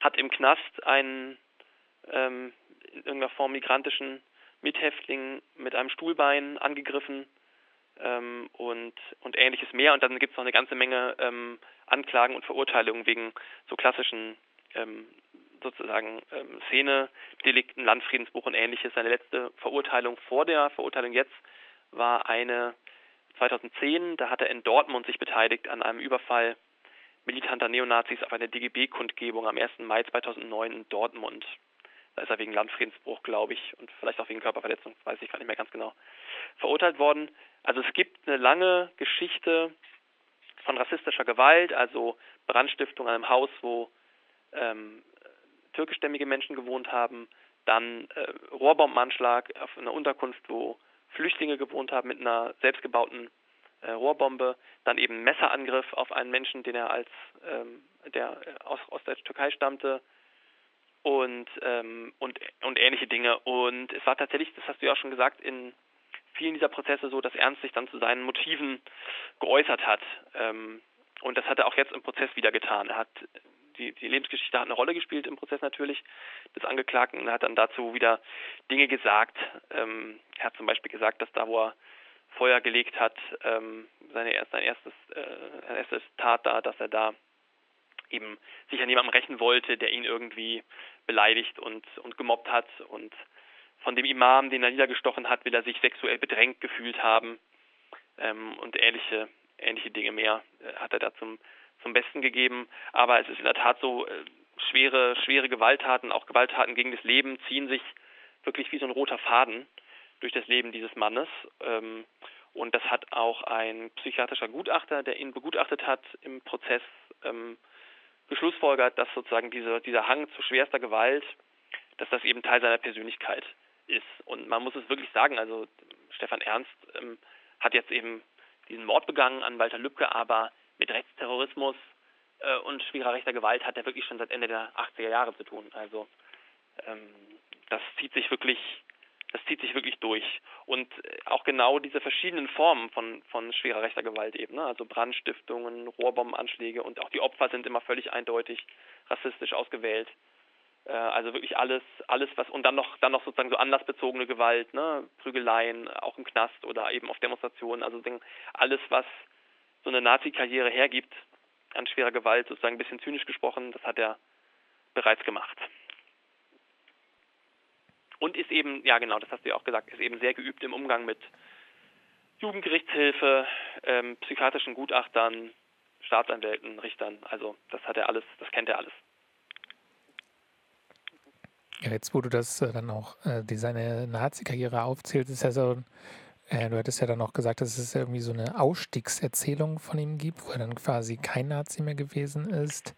hat im Knast einen ähm, in irgendeiner Form migrantischen Mithäftling mit einem Stuhlbein angegriffen ähm, und, und ähnliches mehr. Und dann gibt es noch eine ganze Menge ähm, Anklagen und Verurteilungen wegen so klassischen ähm, sozusagen ähm, Szene-Delikten, Landfriedensbruch und ähnliches. Seine letzte Verurteilung vor der Verurteilung jetzt war eine 2010, da hat er in Dortmund sich beteiligt an einem Überfall militanter Neonazis auf eine DGB-Kundgebung am 1. Mai 2009 in Dortmund. Da ist er wegen Landfriedensbruch, glaube ich, und vielleicht auch wegen Körperverletzung, weiß ich gar nicht mehr ganz genau, verurteilt worden. Also es gibt eine lange Geschichte von rassistischer Gewalt, also Brandstiftung an einem Haus, wo ähm, türkischstämmige Menschen gewohnt haben, dann äh, Rohrbombenanschlag auf einer Unterkunft, wo Flüchtlinge gewohnt haben mit einer selbstgebauten äh, Rohrbombe, dann eben Messerangriff auf einen Menschen, den er als ähm, der aus, aus der Türkei stammte und ähm, und und ähnliche Dinge und es war tatsächlich, das hast du ja auch schon gesagt, in vielen dieser Prozesse so, dass Ernst sich dann zu seinen Motiven geäußert hat ähm, und das hat er auch jetzt im Prozess wieder getan. Er hat die, die Lebensgeschichte hat eine Rolle gespielt im Prozess natürlich des Angeklagten und er hat dann dazu wieder Dinge gesagt. Ähm, er hat zum Beispiel gesagt, dass da, wo er Feuer gelegt hat, ähm, seine, sein erstes, äh, sein erstes Tat da, dass er da eben sich an jemandem rächen wollte, der ihn irgendwie beleidigt und, und gemobbt hat und von dem Imam, den er niedergestochen hat, will er sich sexuell bedrängt gefühlt haben ähm, und ähnliche ähnliche Dinge mehr äh, hat er da zum zum Besten gegeben. Aber es ist in der Tat so, äh, schwere, schwere Gewalttaten, auch Gewalttaten gegen das Leben, ziehen sich wirklich wie so ein roter Faden durch das Leben dieses Mannes. Ähm, und das hat auch ein psychiatrischer Gutachter, der ihn begutachtet hat im Prozess, ähm, geschlussfolgert, dass sozusagen diese, dieser Hang zu schwerster Gewalt, dass das eben Teil seiner Persönlichkeit ist. Und man muss es wirklich sagen, also Stefan Ernst ähm, hat jetzt eben diesen Mord begangen an Walter Lübcke, aber mit Rechtsterrorismus äh, und schwerer rechter Gewalt hat er wirklich schon seit Ende der 80er Jahre zu tun. Also ähm, das zieht sich wirklich, das zieht sich wirklich durch. Und äh, auch genau diese verschiedenen Formen von, von schwerer rechter Gewalt eben, ne? also Brandstiftungen, Rohrbombenanschläge und auch die Opfer sind immer völlig eindeutig rassistisch ausgewählt. Äh, also wirklich alles, alles was und dann noch, dann noch sozusagen so anlassbezogene Gewalt, ne, Prügeleien, auch im Knast oder eben auf Demonstrationen, also alles, was so eine Nazi-Karriere hergibt, an schwerer Gewalt, sozusagen ein bisschen zynisch gesprochen, das hat er bereits gemacht. Und ist eben, ja genau, das hast du ja auch gesagt, ist eben sehr geübt im Umgang mit Jugendgerichtshilfe, ähm, psychiatrischen Gutachtern, Staatsanwälten, Richtern. Also das hat er alles, das kennt er alles. Ja, jetzt wo du das äh, dann auch, äh, die, seine Nazi-Karriere aufzählst, ist ja so äh, du hattest ja dann auch gesagt, dass es irgendwie so eine Ausstiegserzählung von ihm gibt, wo er dann quasi kein Nazi mehr gewesen ist.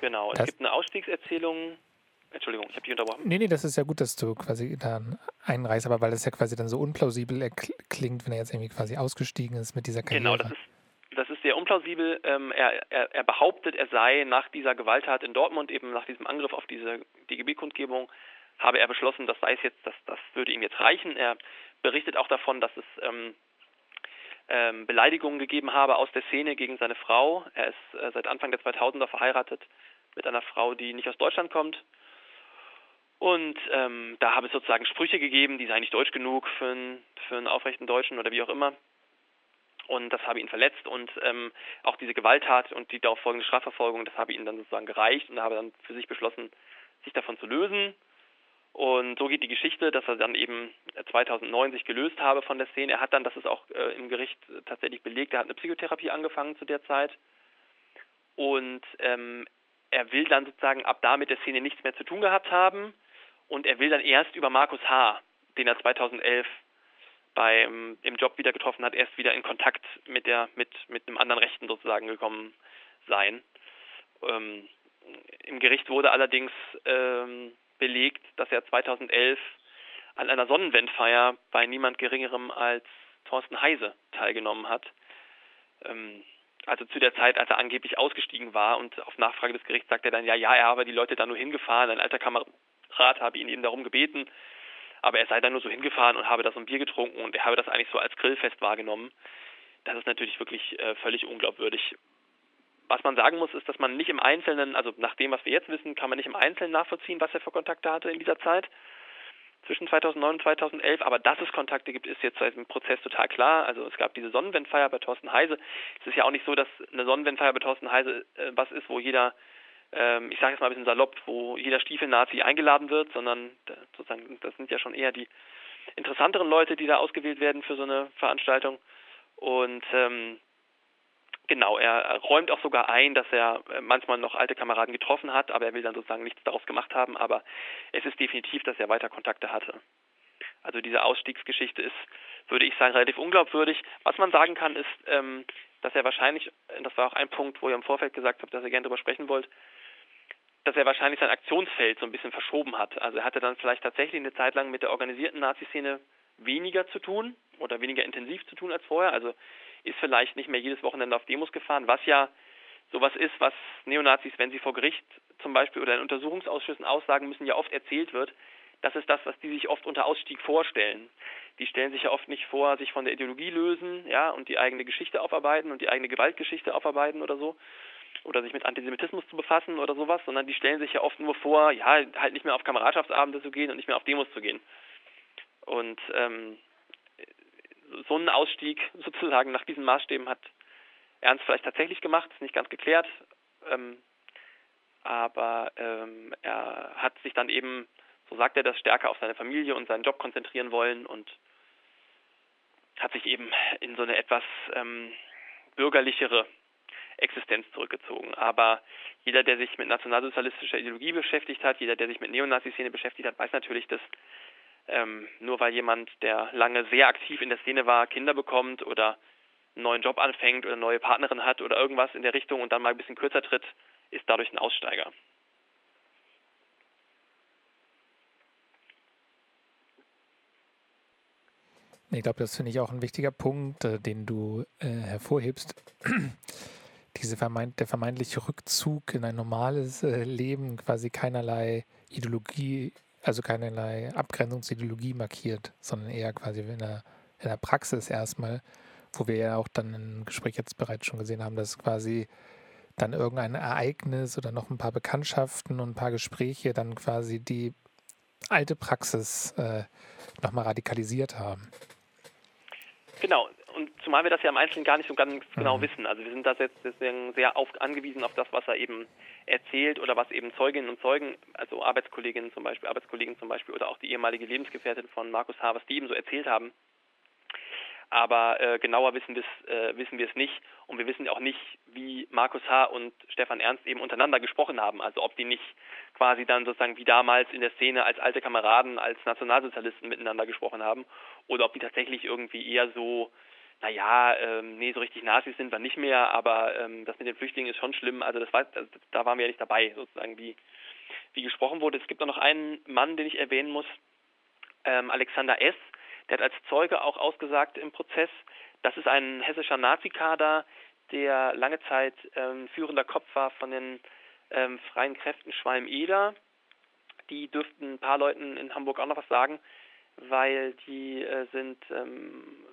Genau, das es gibt eine Ausstiegserzählung. Entschuldigung, ich habe dich unterbrochen. Nee, nee, das ist ja gut, dass du quasi da einreißt, aber weil das ja quasi dann so unplausibel klingt, wenn er jetzt irgendwie quasi ausgestiegen ist mit dieser Karriere. Genau, das ist, das ist sehr unplausibel. Ähm, er, er, er behauptet, er sei nach dieser Gewalttat in Dortmund, eben nach diesem Angriff auf diese DGB-Kundgebung, habe er beschlossen, das sei es jetzt, das, das würde ihm jetzt reichen. Er berichtet auch davon, dass es ähm, ähm, Beleidigungen gegeben habe aus der Szene gegen seine Frau. Er ist äh, seit Anfang der 2000er verheiratet mit einer Frau, die nicht aus Deutschland kommt. Und ähm, da habe es sozusagen Sprüche gegeben, die seien nicht deutsch genug für einen, für einen aufrechten Deutschen oder wie auch immer. Und das habe ihn verletzt und ähm, auch diese Gewalttat und die darauf folgende Strafverfolgung, das habe ihn dann sozusagen gereicht und habe dann für sich beschlossen, sich davon zu lösen. Und so geht die Geschichte, dass er dann eben 2009 sich gelöst habe von der Szene. Er hat dann, das ist auch äh, im Gericht tatsächlich belegt, er hat eine Psychotherapie angefangen zu der Zeit. Und ähm, er will dann sozusagen ab da mit der Szene nichts mehr zu tun gehabt haben. Und er will dann erst über Markus H., den er 2011 beim im Job wieder getroffen hat, erst wieder in Kontakt mit der mit mit einem anderen Rechten sozusagen gekommen sein. Ähm, Im Gericht wurde allerdings ähm, belegt, dass er 2011 an einer Sonnenwendfeier bei niemand Geringerem als Thorsten Heise teilgenommen hat. Ähm, also zu der Zeit, als er angeblich ausgestiegen war und auf Nachfrage des Gerichts sagt er dann, ja, ja, er habe die Leute da nur hingefahren, ein alter Kamerad habe ihn eben darum gebeten, aber er sei dann nur so hingefahren und habe da so ein Bier getrunken und er habe das eigentlich so als Grillfest wahrgenommen. Das ist natürlich wirklich äh, völlig unglaubwürdig. Was man sagen muss, ist, dass man nicht im Einzelnen, also nach dem, was wir jetzt wissen, kann man nicht im Einzelnen nachvollziehen, was er für Kontakte hatte in dieser Zeit zwischen 2009 und 2011, aber dass es Kontakte gibt, ist jetzt dem Prozess total klar. Also es gab diese Sonnenwendfeier bei Thorsten Heise. Es ist ja auch nicht so, dass eine Sonnenwendfeier bei Thorsten Heise äh, was ist, wo jeder, ähm, ich sage jetzt mal ein bisschen salopp, wo jeder Stiefel-Nazi eingeladen wird, sondern sozusagen das sind ja schon eher die interessanteren Leute, die da ausgewählt werden für so eine Veranstaltung. Und ähm, Genau, er räumt auch sogar ein, dass er äh, manchmal noch alte Kameraden getroffen hat, aber er will dann sozusagen nichts daraus gemacht haben. Aber es ist definitiv, dass er weiter Kontakte hatte. Also diese Ausstiegsgeschichte ist, würde ich sagen, relativ unglaubwürdig. Was man sagen kann, ist, ähm, dass er wahrscheinlich, das war auch ein Punkt, wo ihr im Vorfeld gesagt habt, dass ihr gerne darüber sprechen wollt, dass er wahrscheinlich sein Aktionsfeld so ein bisschen verschoben hat. Also er hatte dann vielleicht tatsächlich eine Zeit lang mit der organisierten Nazi-Szene weniger zu tun oder weniger intensiv zu tun als vorher. Also ist vielleicht nicht mehr jedes Wochenende auf Demos gefahren, was ja sowas ist, was Neonazis, wenn sie vor Gericht zum Beispiel oder in Untersuchungsausschüssen aussagen müssen, ja oft erzählt wird. Das ist das, was die sich oft unter Ausstieg vorstellen. Die stellen sich ja oft nicht vor, sich von der Ideologie lösen, ja, und die eigene Geschichte aufarbeiten und die eigene Gewaltgeschichte aufarbeiten oder so. Oder sich mit Antisemitismus zu befassen oder sowas, sondern die stellen sich ja oft nur vor, ja, halt nicht mehr auf Kameradschaftsabende zu gehen und nicht mehr auf Demos zu gehen. Und ähm, so einen Ausstieg sozusagen nach diesen Maßstäben hat Ernst vielleicht tatsächlich gemacht, ist nicht ganz geklärt. Ähm, aber ähm, er hat sich dann eben, so sagt er das, stärker auf seine Familie und seinen Job konzentrieren wollen und hat sich eben in so eine etwas ähm, bürgerlichere Existenz zurückgezogen. Aber jeder, der sich mit nationalsozialistischer Ideologie beschäftigt hat, jeder, der sich mit Neonazi-Szene beschäftigt hat, weiß natürlich, dass ähm, nur weil jemand, der lange sehr aktiv in der Szene war, Kinder bekommt oder einen neuen Job anfängt oder eine neue Partnerin hat oder irgendwas in der Richtung und dann mal ein bisschen kürzer tritt, ist dadurch ein Aussteiger. Ich glaube, das finde ich auch ein wichtiger Punkt, äh, den du äh, hervorhebst. Diese vermeint, der vermeintliche Rückzug in ein normales äh, Leben, quasi keinerlei Ideologie also keinerlei Abgrenzungsideologie markiert, sondern eher quasi in der, in der Praxis erstmal, wo wir ja auch dann im Gespräch jetzt bereits schon gesehen haben, dass quasi dann irgendein Ereignis oder noch ein paar Bekanntschaften und ein paar Gespräche dann quasi die alte Praxis äh, nochmal radikalisiert haben. Genau, zumal wir das ja im Einzelnen gar nicht so ganz genau mhm. wissen. Also wir sind da jetzt deswegen sehr auf, angewiesen auf das, was er eben erzählt oder was eben Zeuginnen und Zeugen, also Arbeitskolleginnen zum Beispiel, Arbeitskollegen zum Beispiel oder auch die ehemalige Lebensgefährtin von Markus H., was die eben so erzählt haben. Aber äh, genauer wissen äh, wissen wir es nicht und wir wissen auch nicht, wie Markus H. und Stefan Ernst eben untereinander gesprochen haben. Also ob die nicht quasi dann sozusagen wie damals in der Szene als alte Kameraden, als Nationalsozialisten miteinander gesprochen haben oder ob die tatsächlich irgendwie eher so naja, ähm, nee, so richtig Nazis sind wir nicht mehr, aber ähm, das mit den Flüchtlingen ist schon schlimm. Also das war, das, da waren wir ja nicht dabei, sozusagen, wie, wie gesprochen wurde. Es gibt auch noch einen Mann, den ich erwähnen muss, ähm, Alexander S., der hat als Zeuge auch ausgesagt im Prozess, das ist ein hessischer Nazikader, der lange Zeit ähm, führender Kopf war von den ähm, freien Kräften Schwalm-Eder. Die dürften ein paar Leuten in Hamburg auch noch was sagen, weil die äh, sind ähm,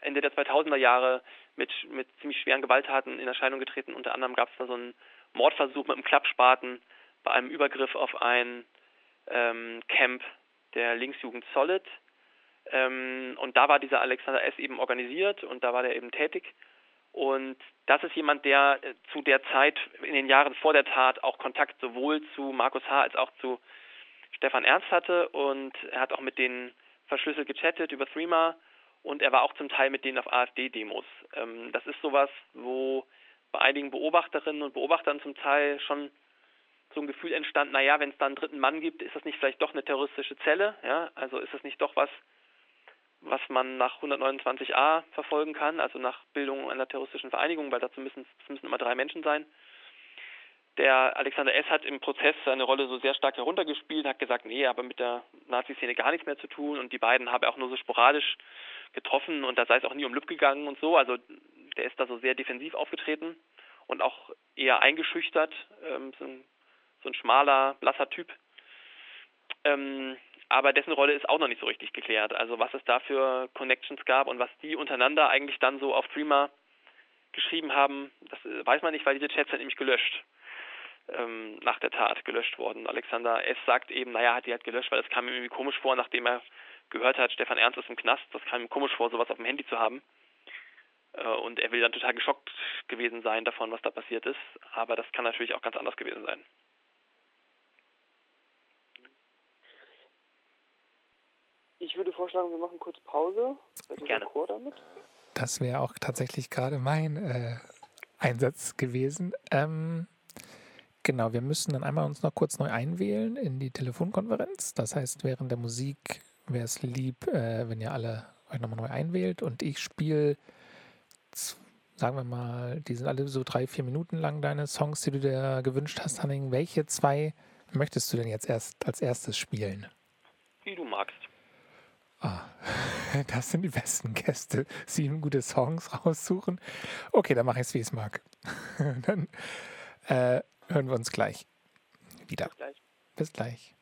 Ende der 2000er Jahre mit, mit ziemlich schweren Gewalttaten in Erscheinung getreten. Unter anderem gab es da so einen Mordversuch mit einem Klappspaten bei einem Übergriff auf ein ähm, Camp der Linksjugend Solid. Ähm, und da war dieser Alexander S. eben organisiert und da war der eben tätig. Und das ist jemand, der äh, zu der Zeit, in den Jahren vor der Tat, auch Kontakt sowohl zu Markus H. als auch zu Stefan Ernst hatte. Und er hat auch mit denen verschlüsselt gechattet über Threema und er war auch zum Teil mit denen auf AfD-Demos. Ähm, das ist sowas, wo bei einigen Beobachterinnen und Beobachtern zum Teil schon so ein Gefühl entstand, naja, wenn es da einen dritten Mann gibt, ist das nicht vielleicht doch eine terroristische Zelle? Ja? Also ist das nicht doch was, was man nach 129a verfolgen kann, also nach Bildung einer terroristischen Vereinigung, weil dazu müssen müssen immer drei Menschen sein. Der Alexander S. hat im Prozess seine Rolle so sehr stark heruntergespielt, hat gesagt, nee, aber mit der Nazi-Szene gar nichts mehr zu tun und die beiden habe er auch nur so sporadisch getroffen und da sei es auch nie um Lüb gegangen und so. Also der ist da so sehr defensiv aufgetreten und auch eher eingeschüchtert, ähm, so, ein, so, ein, schmaler, blasser Typ. Ähm, aber dessen Rolle ist auch noch nicht so richtig geklärt. Also was es da für Connections gab und was die untereinander eigentlich dann so auf Streamer geschrieben haben, das äh, weiß man nicht, weil diese Chats sind nämlich gelöscht. Ähm, nach der Tat gelöscht worden. Alexander S. sagt eben, naja, hat die halt gelöscht, weil es kam ihm irgendwie komisch vor, nachdem er gehört hat, Stefan Ernst ist im Knast, das kam ihm komisch vor, sowas auf dem Handy zu haben. Äh, und er will dann total geschockt gewesen sein davon, was da passiert ist. Aber das kann natürlich auch ganz anders gewesen sein. Ich würde vorschlagen, wir machen kurz Pause. Gerne. Damit. Das wäre auch tatsächlich gerade mein äh, Einsatz gewesen. Ähm, genau, wir müssen dann einmal uns noch kurz neu einwählen in die Telefonkonferenz. Das heißt, während der Musik wäre es lieb, äh, wenn ihr alle euch nochmal neu einwählt und ich spiele, sagen wir mal, die sind alle so drei, vier Minuten lang deine Songs, die du dir gewünscht hast, Hanning. Welche zwei möchtest du denn jetzt erst als erstes spielen? Wie du magst. Ah, das sind die besten Gäste. Sieben gute Songs raussuchen. Okay, dann mache ich es, wie ich es mag. dann äh, hören wir uns gleich wieder. Bis gleich. Bis gleich.